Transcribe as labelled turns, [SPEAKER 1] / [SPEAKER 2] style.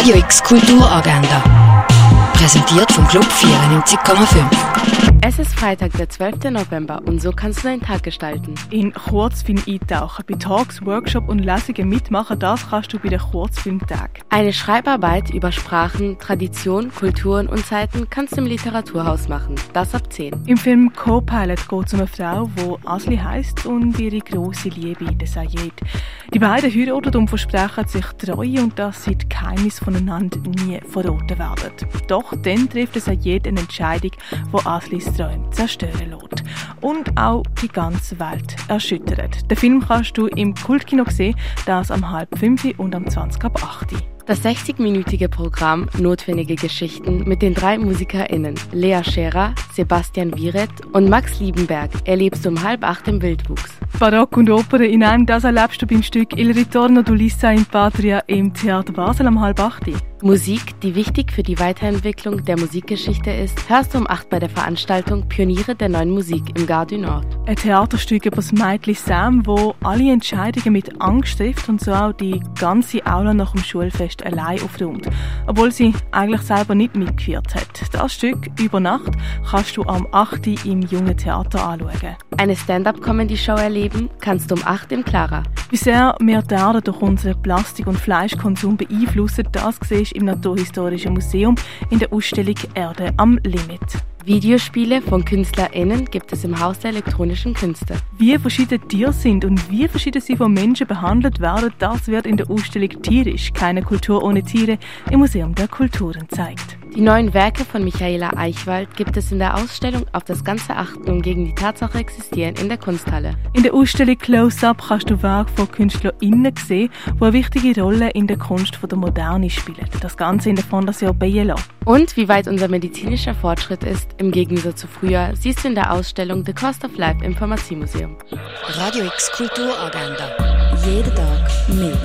[SPEAKER 1] Radio X Kulturagenda. Präsentiert vom Club 94,5.
[SPEAKER 2] Es ist Freitag, der 12. November und so kannst du deinen Tag gestalten.
[SPEAKER 3] In Kurzfilm eintauchen, bei Talks, Workshops und Lesungen mitmachen, das kannst du bei den Kurzfilmtag.
[SPEAKER 2] Eine Schreibarbeit über Sprachen, Tradition, Kulturen und Zeiten kannst du im Literaturhaus machen. Das ab 10.
[SPEAKER 3] Im Film Co-Pilot geht es um eine Frau, die Asli heißt und ihre große Liebe, der Sayed. Die beiden heiraten und versprechen sich Treue und dass sie die Geheimnisse voneinander nie verraten werden. Doch dann trifft der Sayed eine Entscheidung, die Aslis Träume zerstören lässt. Und auch die ganze Welt erschüttert. Den Film kannst du im Kultkino sehen, das am halb fünf und am 20 ab 8.
[SPEAKER 2] Das 60-minütige Programm Notwendige Geschichten mit den drei MusikerInnen Lea Scherer, Sebastian Wiret und Max Liebenberg erlebst du um halb acht im Wildwuchs.
[SPEAKER 3] Barock und Oper in einem, das erlebst du beim Stück Il Ritorno d'Ulissa in Patria im Theater Basel am halb acht.
[SPEAKER 2] Musik, die wichtig für die Weiterentwicklung der Musikgeschichte ist, hörst du um 8 bei der Veranstaltung Pioniere der neuen Musik im Gare du Nord.
[SPEAKER 3] Ein Theaterstück über das Mädchen Sam, wo alle Entscheidungen mit Angst trifft und so auch die ganze Aula nach dem Schulfest allein aufräumt, obwohl sie eigentlich selber nicht mitgeführt hat. Das Stück über Nacht kannst du am 8. im Jungen Theater anschauen.
[SPEAKER 2] Eine Stand-up-Comedy-Show erleben kannst du um 8 im Clara.
[SPEAKER 3] Wie sehr wir die Erde durch unseren Plastik- und Fleischkonsum beeinflussen, das siehst im Naturhistorischen Museum in der Ausstellung Erde am Limit.
[SPEAKER 2] Videospiele von KünstlerInnen gibt es im Haus der elektronischen Künste.
[SPEAKER 3] Wie verschiedene Tiere sind und wie verschieden sie von Menschen behandelt werden, das wird in der Ausstellung Tierisch, keine Kultur ohne Tiere, im Museum der Kulturen zeigt.
[SPEAKER 2] Die neuen Werke von Michaela Eichwald gibt es in der Ausstellung auf das ganze Achten und gegen die Tatsache existieren in der Kunsthalle.
[SPEAKER 3] In der Ausstellung Close-Up kannst du Werke von KünstlerInnen sehen, die eine wichtige Rolle in der Kunst der Moderne spielen. Das Ganze in der Fondation Bielo.
[SPEAKER 2] Und wie weit unser medizinischer Fortschritt ist, im Gegensatz zu früher, siehst du in der Ausstellung The Cost of Life im Pharmaziemuseum.
[SPEAKER 1] Radio X Kulturagenda. Jeden Tag mehr.